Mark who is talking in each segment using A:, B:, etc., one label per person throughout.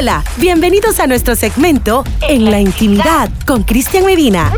A: Hola, bienvenidos a nuestro segmento En la Intimidad con Cristian Medina.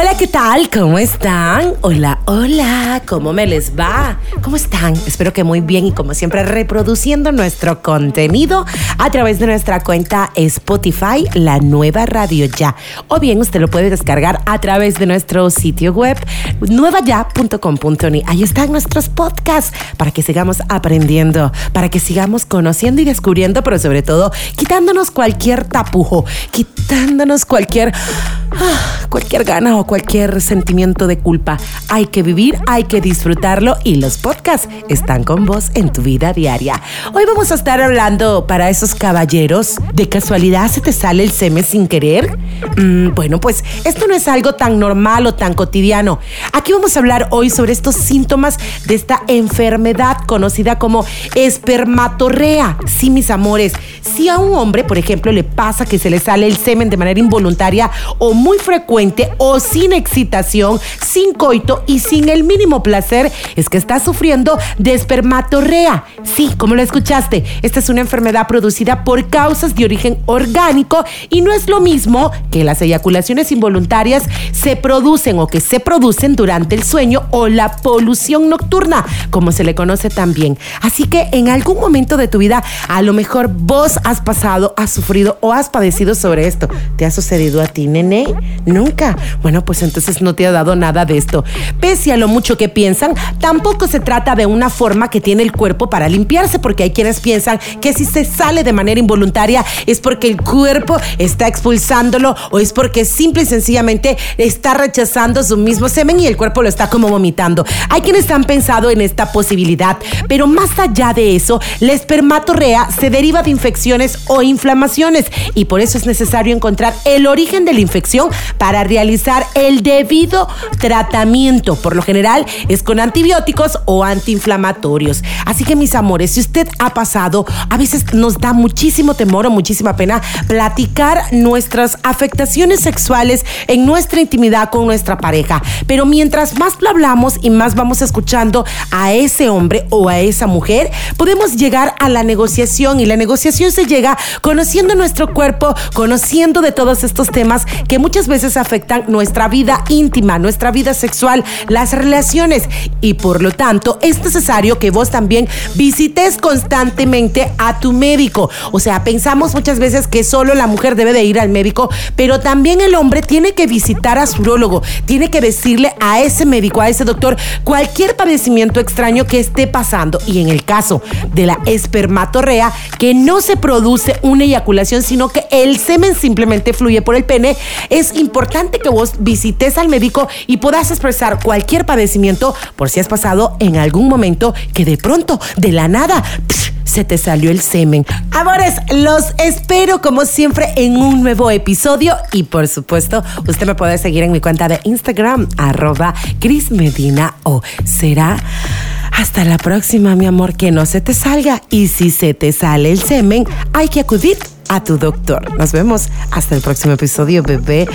A: Hola, ¿qué tal? ¿Cómo están? Hola, hola, ¿cómo me les va? ¿Cómo están? Espero que muy bien y como siempre reproduciendo nuestro contenido a través de nuestra cuenta Spotify, la nueva radio ya. O bien usted lo puede descargar a través de nuestro sitio web nuevaya.com.ni. Ahí están nuestros podcasts para que sigamos aprendiendo, para que sigamos conociendo y descubriendo, pero sobre todo quitándonos cualquier tapujo, quitándonos cualquier, cualquier gana o cualquier sentimiento de culpa. Hay que vivir, hay que disfrutarlo y los podcasts están con vos en tu vida diaria. Hoy vamos a estar hablando para esos caballeros. ¿De casualidad se te sale el seme sin querer? Mm, bueno, pues esto no es algo tan normal o tan cotidiano. Aquí vamos a hablar hoy sobre estos síntomas de esta enfermedad conocida como espermatorrea. Sí, mis amores, si a un hombre, por ejemplo, le pasa que se le sale el semen de manera involuntaria o muy frecuente o sin excitación, sin coito y sin el mínimo placer, es que está sufriendo de espermatorrea. Sí, como lo escuchaste, esta es una enfermedad producida por causas de origen orgánico y no es lo mismo que las eyaculaciones involuntarias se producen o que se producen durante el sueño o la polución nocturna, como se le conoce también. Así que en algún momento de tu vida, a lo mejor vos has pasado, has sufrido o has padecido sobre esto. ¿Te ha sucedido a ti, nene? Nunca. Bueno, pues entonces no te ha dado nada de esto. Pese a lo mucho que piensan, tampoco se trata de una forma que tiene el cuerpo para limpiarse, porque hay quienes piensan que si se sale de manera involuntaria es porque el cuerpo está expulsándolo o es porque simple y sencillamente está rechazando su mismo semen y el cuerpo lo está como vomitando. Hay quienes han pensado en esta posibilidad, pero más allá de eso, la espermatorrea se deriva de infecciones o inflamaciones y por eso es necesario encontrar el origen de la infección para realizar el debido tratamiento. Por lo general es con antibióticos o antiinflamatorios. Así que mis amores, si usted ha pasado, a veces nos da muchísimo temor o muchísima pena platicar nuestras afectaciones sexuales en nuestra intimidad con nuestra pareja. Pero mientras más lo hablamos y más vamos escuchando a ese hombre o a esa mujer, podemos llegar a la negociación y la negociación se llega conociendo nuestro cuerpo, conociendo de todos estos temas que muchas veces afectan nuestra vida íntima, nuestra vida sexual, las relaciones y por lo tanto es necesario que vos también visites constantemente a tu médico. O sea, pensamos muchas veces que solo la mujer debe de ir al médico, pero también el hombre tiene que visitar a su urólogo, tiene que decirle a ese médico, a ese doctor, cualquier padecimiento extraño que esté pasando. Y en el caso de la espermatorrea, que no se produce una eyaculación, sino que el semen simplemente fluye por el pene, es importante que vos visites al médico y puedas expresar cualquier padecimiento por si has pasado en algún momento que de pronto, de la nada, se te salió el semen. Amores, los espero como siempre en un nuevo episodio y por supuesto usted me puede seguir en mi cuenta de Instagram arroba Cris Medina o será hasta la próxima mi amor que no se te salga y si se te sale el semen hay que acudir a tu doctor. Nos vemos hasta el próximo episodio bebé.